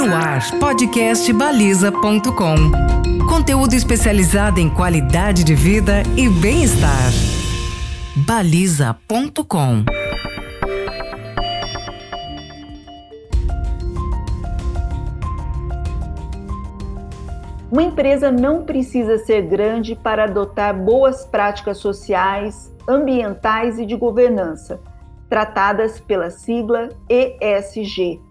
No ar, podcast baliza.com. Conteúdo especializado em qualidade de vida e bem-estar. baliza.com. Uma empresa não precisa ser grande para adotar boas práticas sociais, ambientais e de governança, tratadas pela sigla ESG.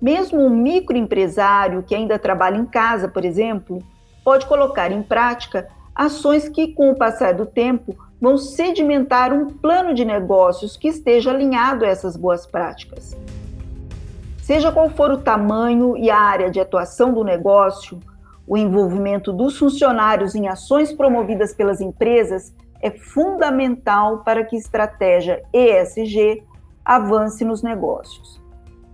Mesmo um microempresário que ainda trabalha em casa, por exemplo, pode colocar em prática ações que, com o passar do tempo, vão sedimentar um plano de negócios que esteja alinhado a essas boas práticas. Seja qual for o tamanho e a área de atuação do negócio, o envolvimento dos funcionários em ações promovidas pelas empresas é fundamental para que a estratégia ESG avance nos negócios.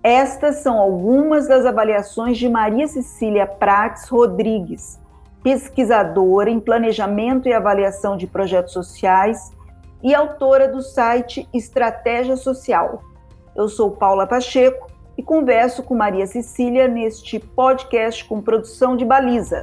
Estas são algumas das avaliações de Maria Cecília Prates Rodrigues, pesquisadora em planejamento e avaliação de projetos sociais e autora do site Estratégia Social. Eu sou Paula Pacheco e converso com Maria Cecília neste podcast com produção de baliza.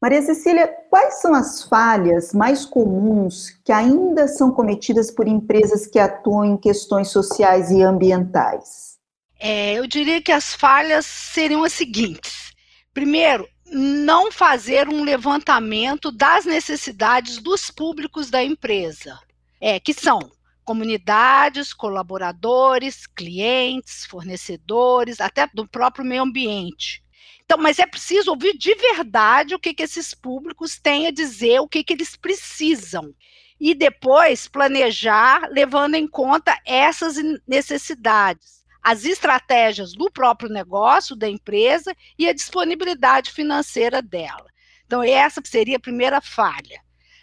Maria Cecília, quais são as falhas mais comuns que ainda são cometidas por empresas que atuam em questões sociais e ambientais? É, eu diria que as falhas seriam as seguintes. Primeiro, não fazer um levantamento das necessidades dos públicos da empresa, é, que são comunidades, colaboradores, clientes, fornecedores, até do próprio meio ambiente. Então, mas é preciso ouvir de verdade o que, que esses públicos têm a dizer, o que, que eles precisam. E depois planejar levando em conta essas necessidades, as estratégias do próprio negócio, da empresa e a disponibilidade financeira dela. Então, essa seria a primeira falha.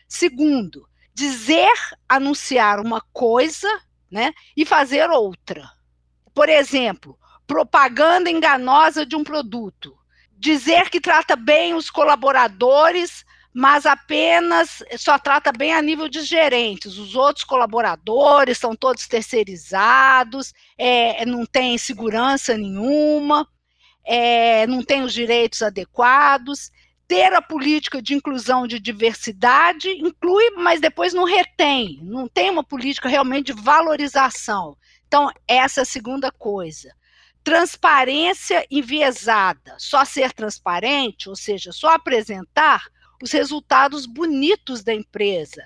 Segundo, dizer, anunciar uma coisa, né, e fazer outra. Por exemplo, propaganda enganosa de um produto. Dizer que trata bem os colaboradores, mas apenas só trata bem a nível de gerentes. Os outros colaboradores são todos terceirizados, é, não tem segurança nenhuma, é, não tem os direitos adequados ter a política de inclusão de diversidade inclui, mas depois não retém, não tem uma política realmente de valorização. Então, essa é a segunda coisa. Transparência enviesada, só ser transparente, ou seja, só apresentar os resultados bonitos da empresa.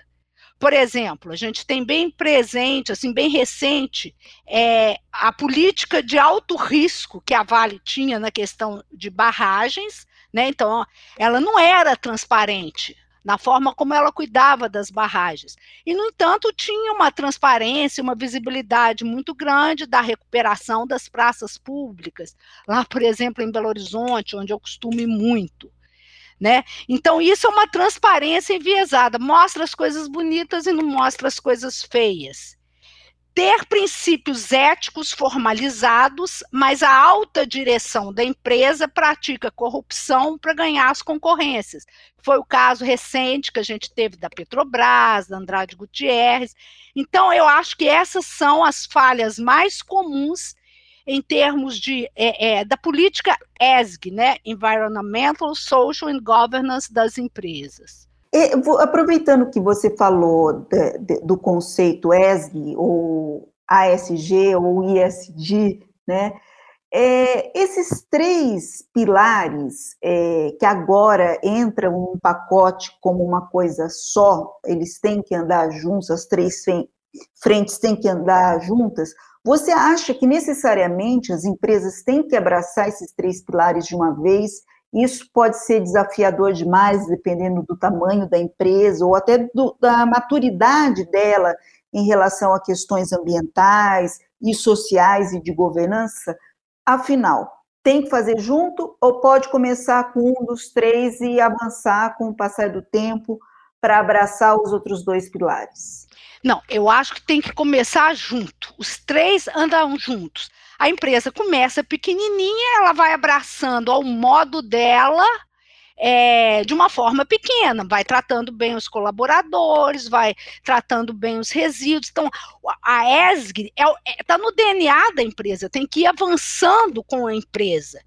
Por exemplo, a gente tem bem presente, assim, bem recente, é, a política de alto risco que a Vale tinha na questão de barragens, né? Então, ela não era transparente na forma como ela cuidava das barragens. E, no entanto, tinha uma transparência, uma visibilidade muito grande da recuperação das praças públicas, lá, por exemplo, em Belo Horizonte, onde eu costumo ir muito. Né? Então, isso é uma transparência enviesada, mostra as coisas bonitas e não mostra as coisas feias ter princípios éticos formalizados, mas a alta direção da empresa pratica corrupção para ganhar as concorrências. Foi o caso recente que a gente teve da Petrobras, da Andrade Gutierrez. Então, eu acho que essas são as falhas mais comuns em termos de, é, é, da política ESG, né? Environmental, Social and Governance das empresas. E, aproveitando que você falou de, de, do conceito ESG, ou ASG, ou ISG, né? É, esses três pilares é, que agora entram um pacote como uma coisa só, eles têm que andar juntos, as três frentes têm que andar juntas. Você acha que necessariamente as empresas têm que abraçar esses três pilares de uma vez isso pode ser desafiador demais, dependendo do tamanho da empresa ou até do, da maturidade dela em relação a questões ambientais e sociais e de governança. Afinal, tem que fazer junto ou pode começar com um dos três e avançar com o passar do tempo para abraçar os outros dois pilares? Não, eu acho que tem que começar junto. Os três andam juntos a empresa começa pequenininha, ela vai abraçando ao modo dela é, de uma forma pequena, vai tratando bem os colaboradores, vai tratando bem os resíduos. Então, a ESG está é, é, tá no DNA da empresa, tem que ir avançando com a empresa.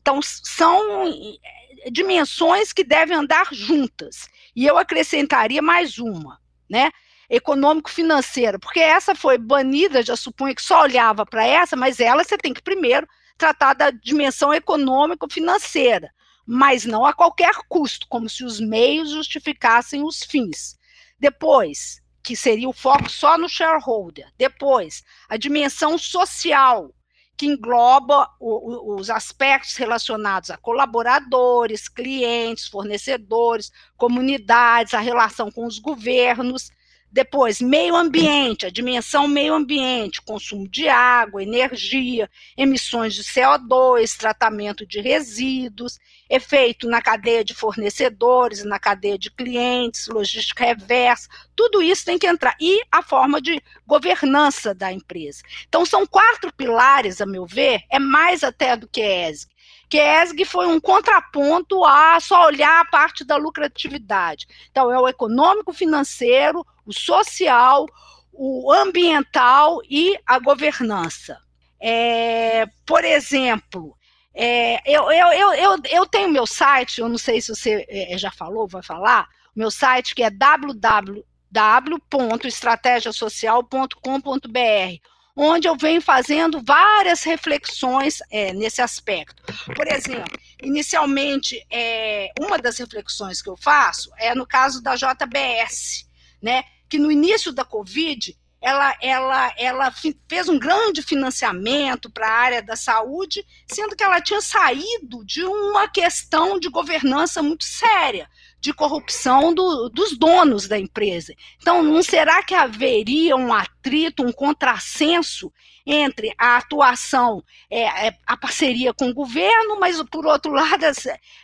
Então, são é, dimensões que devem andar juntas. E eu acrescentaria mais uma, né? Econômico-financeira, porque essa foi banida, já suponho que só olhava para essa, mas ela você tem que primeiro tratar da dimensão econômico-financeira mas não a qualquer custo, como se os meios justificassem os fins. Depois, que seria o foco só no shareholder. Depois, a dimensão social, que engloba o, o, os aspectos relacionados a colaboradores, clientes, fornecedores, comunidades, a relação com os governos. Depois, meio ambiente, a dimensão meio ambiente, consumo de água, energia, emissões de CO2, tratamento de resíduos, efeito na cadeia de fornecedores, na cadeia de clientes, logística reversa, tudo isso tem que entrar. E a forma de governança da empresa. Então, são quatro pilares, a meu ver, é mais até do que ESG que ESG foi um contraponto a só olhar a parte da lucratividade. Então, é o econômico financeiro, o social, o ambiental e a governança. É, por exemplo, é, eu, eu, eu, eu, eu tenho meu site, eu não sei se você é, já falou, vai falar, meu site que é www.estrategiasocial.com.br onde eu venho fazendo várias reflexões é, nesse aspecto. Por exemplo, inicialmente, é, uma das reflexões que eu faço é no caso da JBS, né, que no início da Covid, ela, ela, ela fez um grande financiamento para a área da saúde, sendo que ela tinha saído de uma questão de governança muito séria, de corrupção do, dos donos da empresa. Então, não será que haveria um atrito, um contrassenso entre a atuação, é, é, a parceria com o governo, mas, por outro lado,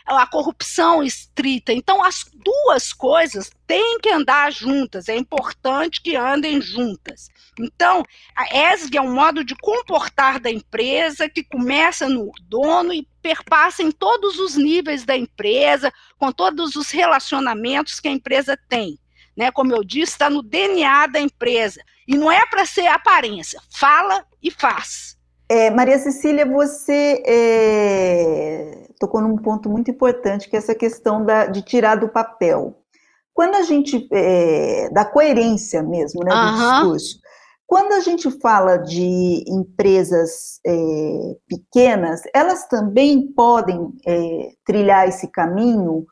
a corrupção estrita? Então, as duas coisas têm que andar juntas, é importante que andem juntas. Então, a ESG é um modo de comportar da empresa que começa no dono e perpassa em todos os níveis da empresa, com todos os relacionamentos que a empresa tem. Né? Como eu disse, está no DNA da empresa. E não é para ser aparência, fala e faz. É, Maria Cecília, você é, tocou num ponto muito importante, que é essa questão da, de tirar do papel. Quando a gente, é, da coerência mesmo, né, do uhum. discurso, quando a gente fala de empresas é, pequenas, elas também podem é, trilhar esse caminho.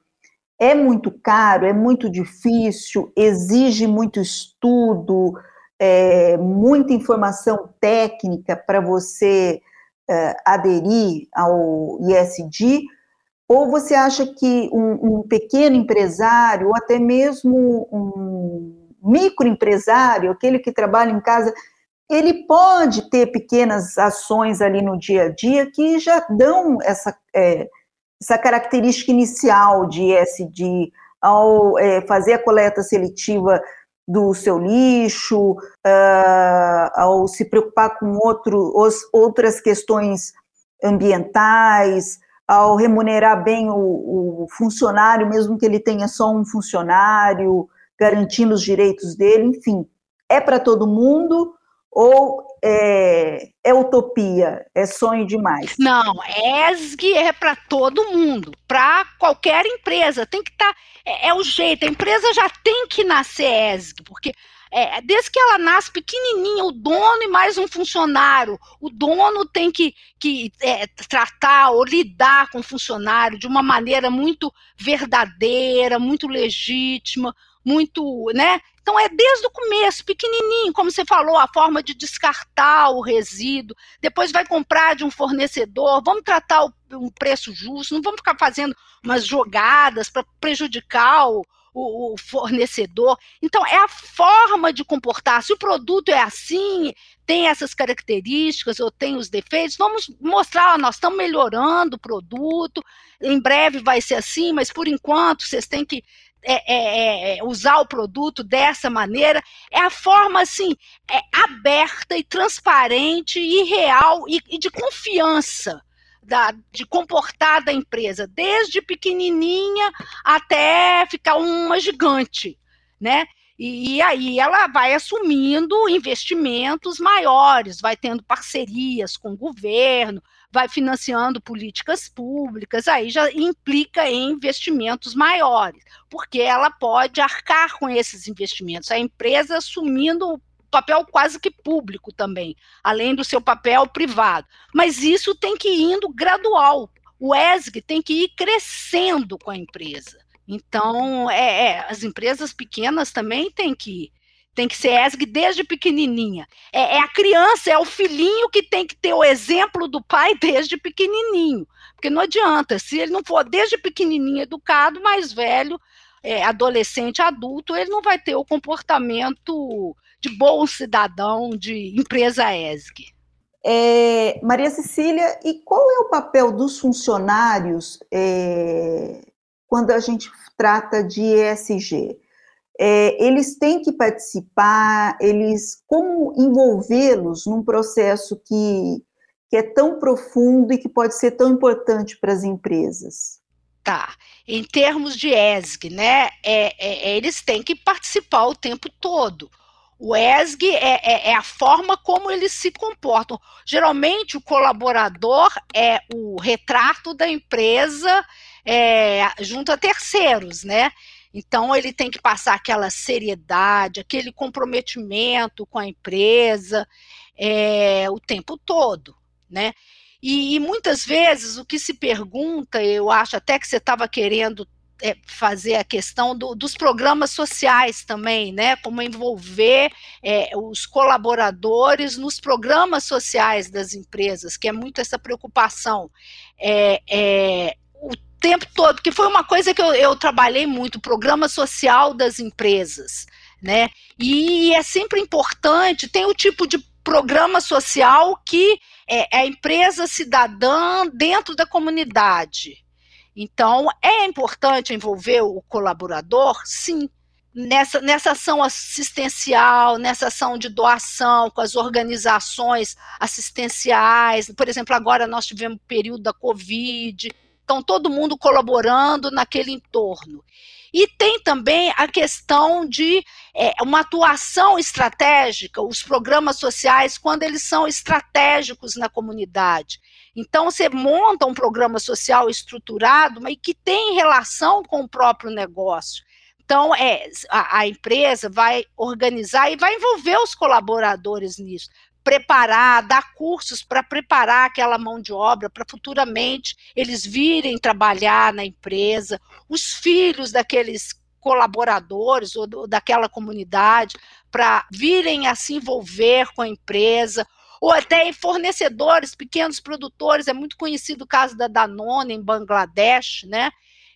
É muito caro, é muito difícil, exige muito estudo, é, muita informação técnica para você é, aderir ao ISD. Ou você acha que um, um pequeno empresário, ou até mesmo um microempresário, aquele que trabalha em casa, ele pode ter pequenas ações ali no dia a dia que já dão essa, é, essa característica inicial de ESG, ao é, fazer a coleta seletiva do seu lixo, uh, ao se preocupar com outro, os, outras questões ambientais, ao remunerar bem o, o funcionário, mesmo que ele tenha só um funcionário, garantindo os direitos dele, enfim. É para todo mundo ou é, é, utopia, é sonho demais? Não, ESG é para todo mundo, para qualquer empresa. Tem que estar. Tá, é, é, o jeito, a empresa já tem que nascer ESG, porque é, desde que ela nasce pequenininha, o dono e mais um funcionário, o dono tem que, que é, tratar ou lidar com o funcionário de uma maneira muito verdadeira, muito legítima, muito, né? Então é desde o começo, pequenininho, como você falou, a forma de descartar o resíduo, depois vai comprar de um fornecedor, vamos tratar o, um preço justo, não vamos ficar fazendo umas jogadas para prejudicar o, o, fornecedor. Então, é a forma de comportar. Se o produto é assim, tem essas características ou tem os defeitos, vamos mostrar, nós estamos melhorando o produto, em breve vai ser assim, mas por enquanto vocês têm que é, é, é, usar o produto dessa maneira, é a forma assim, é, aberta e transparente e real e, e de confiança da, de comportar da empresa, desde pequenininha até ficar uma gigante, né? E, e, aí ela vai assumindo investimentos maiores, vai tendo parcerias com o governo, vai financiando políticas públicas, aí já implica em investimentos maiores, porque ela pode arcar com esses investimentos, a empresa assumindo papel quase que público também, além do seu papel privado. Mas isso tem que ir indo gradual. O ESG tem que ir crescendo com a empresa. Então, é, é as empresas pequenas também têm que tem que ser ESG desde pequenininha. É, é, a criança, é o filhinho que tem que ter o exemplo do pai desde pequenininho. Porque não adianta, se ele não for desde pequenininho educado, mais velho, é, adolescente, adulto, ele não vai ter o comportamento de bom cidadão de empresa ESG. É, Maria Cecília, e qual é o papel dos funcionários é, quando a gente trata de ESG? É, eles têm que participar, eles como envolvê-los num processo que, que é tão profundo e que pode ser tão importante para as empresas? Tá. Em termos de ESG, né, é, é, eles têm que participar o tempo todo. O ESG é, é, é, a forma como eles se comportam. Geralmente, o colaborador é o retrato da empresa é, junto a terceiros, né? Então, ele tem que passar aquela seriedade, aquele comprometimento com a empresa é, o tempo todo, né? E, e, muitas vezes o que se pergunta, eu acho até que você estava querendo é, fazer a questão do, dos programas sociais também, né? Como envolver é, os colaboradores nos programas sociais das empresas, que é muito essa preocupação. É, tempo todo, que foi uma coisa que eu, eu trabalhei muito, programa social das empresas, né? E é sempre importante, tem o tipo de programa social que é, é a empresa cidadã dentro da comunidade. Então, é importante envolver o colaborador? Sim. Nessa, nessa ação assistencial, nessa ação de doação com as organizações assistenciais. Por exemplo, agora nós tivemos o período da Covid, então todo mundo colaborando naquele entorno. E tem também a questão de é, uma atuação estratégica, os programas sociais, quando eles são estratégicos na comunidade. Então, você monta um programa social estruturado, mas que tem relação com o próprio negócio. Então, é, a, a empresa vai organizar e vai envolver os colaboradores nisso preparar, dar cursos para preparar aquela mão de obra para futuramente eles virem trabalhar na empresa, os filhos daqueles colaboradores ou do, daquela comunidade para virem a se envolver com a empresa, ou até em fornecedores, pequenos produtores, é muito conhecido o caso da Danone em Bangladesh, né?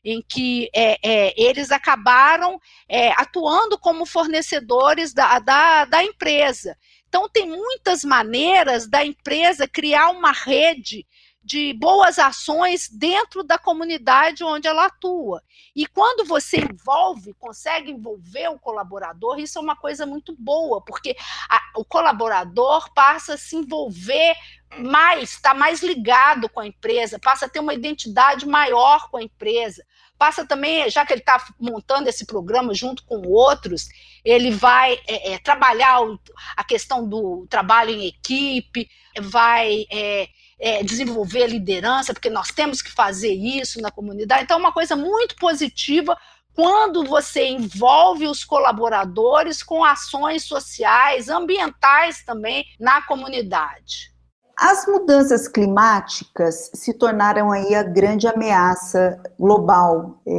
em que é, é, eles acabaram é, atuando como fornecedores da, da, da empresa. Então, tem muitas maneiras da empresa criar uma rede de boas ações dentro da comunidade onde ela atua. E quando você envolve, consegue envolver o colaborador, isso é uma coisa muito boa, porque a, o colaborador passa a se envolver mais, está mais ligado com a empresa, passa a ter uma identidade maior com a empresa, passa também, já que ele está montando esse programa junto com outros, ele vai é, é, trabalhar o, a questão do trabalho em equipe, vai é, é, desenvolver liderança, porque nós temos que fazer isso na comunidade. Então, é uma coisa muito positiva quando você envolve os colaboradores com ações sociais, ambientais também na comunidade. As mudanças climáticas se tornaram aí a grande ameaça global. É,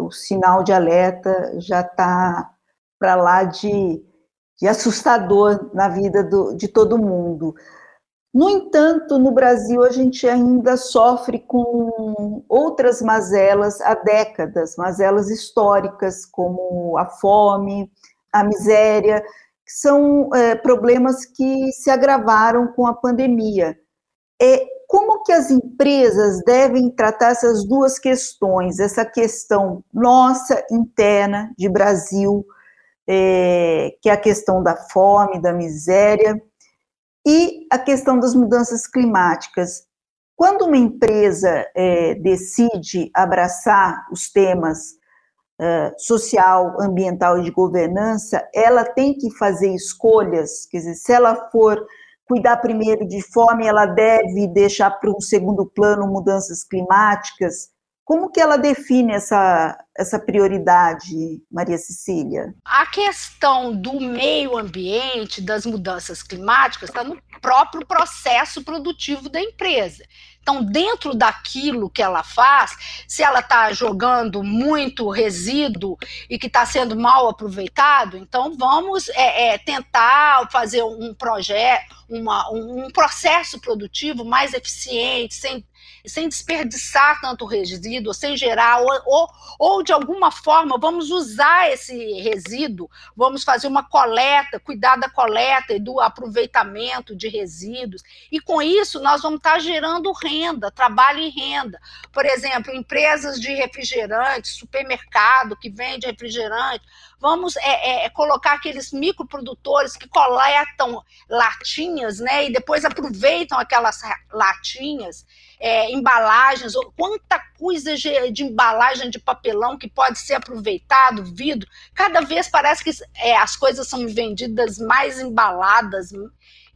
o sinal de alerta já está para lá de, de, assustador na vida do, de todo mundo. No entanto, no Brasil, a gente ainda sofre com outras mazelas há décadas, mazelas históricas, como a fome, a miséria, são é, problemas que se agravaram com a pandemia. É, como que as empresas devem tratar essas duas questões? Essa questão nossa interna de Brasil, é, que é a questão da fome, da miséria, e a questão das mudanças climáticas. Quando uma empresa é, decide abraçar os temas social, ambiental e de governança, ela tem que fazer escolhas, quer dizer, se ela for cuidar primeiro de fome, ela deve deixar para um segundo plano mudanças climáticas. Como que ela define essa, essa prioridade, Maria Cecília? A questão do meio ambiente, das mudanças climáticas, está no próprio processo produtivo da empresa. Então, dentro daquilo que ela faz, se ela está jogando muito resíduo e que está sendo mal aproveitado, então vamos é, é, tentar fazer um projeto, um processo produtivo mais eficiente, sem sem desperdiçar tanto resíduo, sem gerar, ou, ou, ou, de alguma forma vamos usar esse resíduo, vamos fazer uma coleta, cuidar da coleta e do aproveitamento de resíduos, e com isso nós vamos estar gerando renda, trabalho e renda. Por exemplo, empresas de refrigerante, supermercado que vende refrigerante, vamos é, é, colocar aqueles microprodutores que coletam latinhas, né, e depois aproveitam aquelas latinhas é, embalagens, quanta coisa de, de, embalagem de papelão que pode ser aproveitado, vidro. Cada vez parece que é, as coisas são vendidas mais embaladas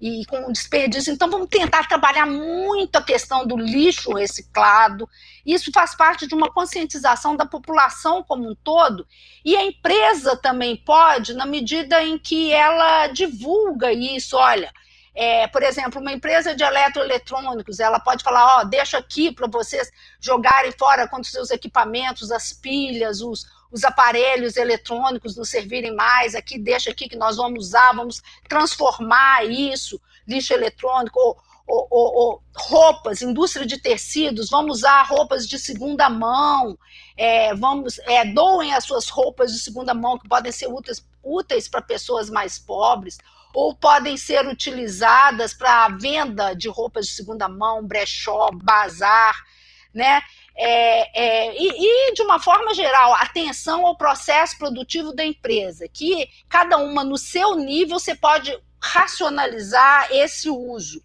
e com desperdício. Então, vamos tentar trabalhar muito a questão do lixo reciclado. Isso faz parte de uma conscientização da população como um todo. E a empresa também pode, na medida em que ela divulga isso. Olha, é, por exemplo, uma empresa de eletroeletrônicos, ela pode falar, ó, deixa aqui para vocês jogarem fora quando seus equipamentos, as pilhas, os, os aparelhos eletrônicos não servirem mais, aqui deixa aqui que nós vamos usar, vamos transformar isso, lixo eletrônico, ou, ou, ou, ou roupas, indústria de tecidos, vamos usar roupas de segunda mão, é, vamos é, doem as suas roupas de segunda mão que podem ser úteis, úteis para pessoas mais pobres, ou podem ser utilizadas para venda de roupas de segunda mão, brechó, bazar, né? É, é, e, e, de uma forma geral, atenção ao processo produtivo da empresa, que cada uma no seu nível você pode racionalizar esse uso.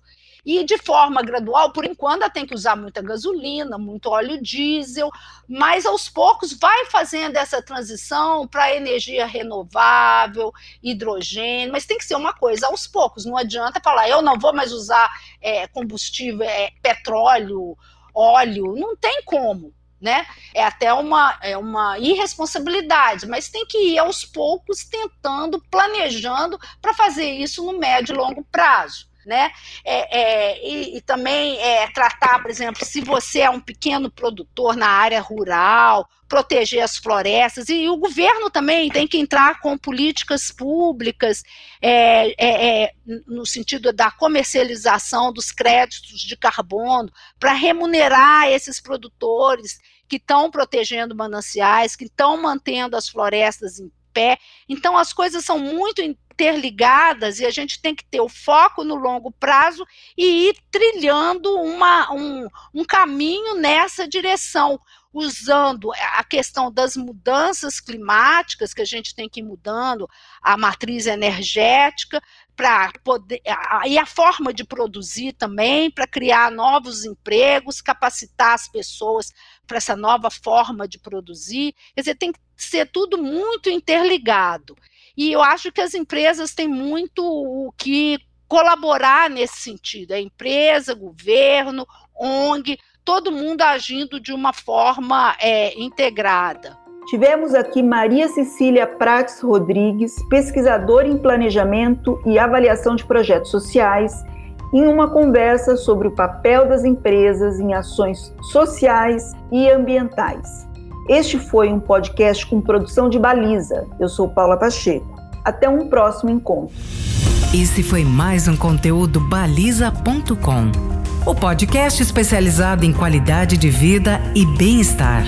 E de forma gradual, por enquanto, tem que usar muita gasolina, muito óleo diesel, mas aos poucos vai fazendo essa transição para energia renovável, hidrogênio, mas tem que ser uma coisa aos poucos, não adianta falar, eu não vou mais usar é, combustível, é, petróleo, óleo, não tem como. Né? É até uma, é uma irresponsabilidade, mas tem que ir aos poucos tentando, planejando para fazer isso no médio e longo prazo né? É, é, e, e, também é, tratar, por exemplo, se você é um pequeno produtor na área rural, proteger as florestas, e, e o governo também tem que entrar com políticas públicas é, é, é no sentido da comercialização dos créditos de carbono para remunerar esses produtores que estão protegendo mananciais, que estão mantendo as florestas em pé. Então, as coisas são muito interligadas e a gente tem que ter o foco no longo prazo e ir trilhando uma, um, um caminho nessa direção usando a questão das mudanças climáticas, que a gente tem que ir mudando a matriz energética, para poder e a forma de produzir também para criar novos empregos, capacitar as pessoas para essa nova forma de produzir. Quer dizer, tem que ser tudo muito interligado. E eu acho que as empresas têm muito o que colaborar nesse sentido. A empresa, governo, ONG, todo mundo agindo de uma forma é, integrada. Tivemos aqui Maria Cecília Prates Rodrigues, pesquisadora em planejamento e avaliação de projetos sociais, em uma conversa sobre o papel das empresas em ações sociais e ambientais. Este foi um podcast com produção de Baliza. Eu sou Paula Pacheco. Até um próximo encontro. Esse foi mais um conteúdo baliza.com, o podcast especializado em qualidade de vida e bem-estar.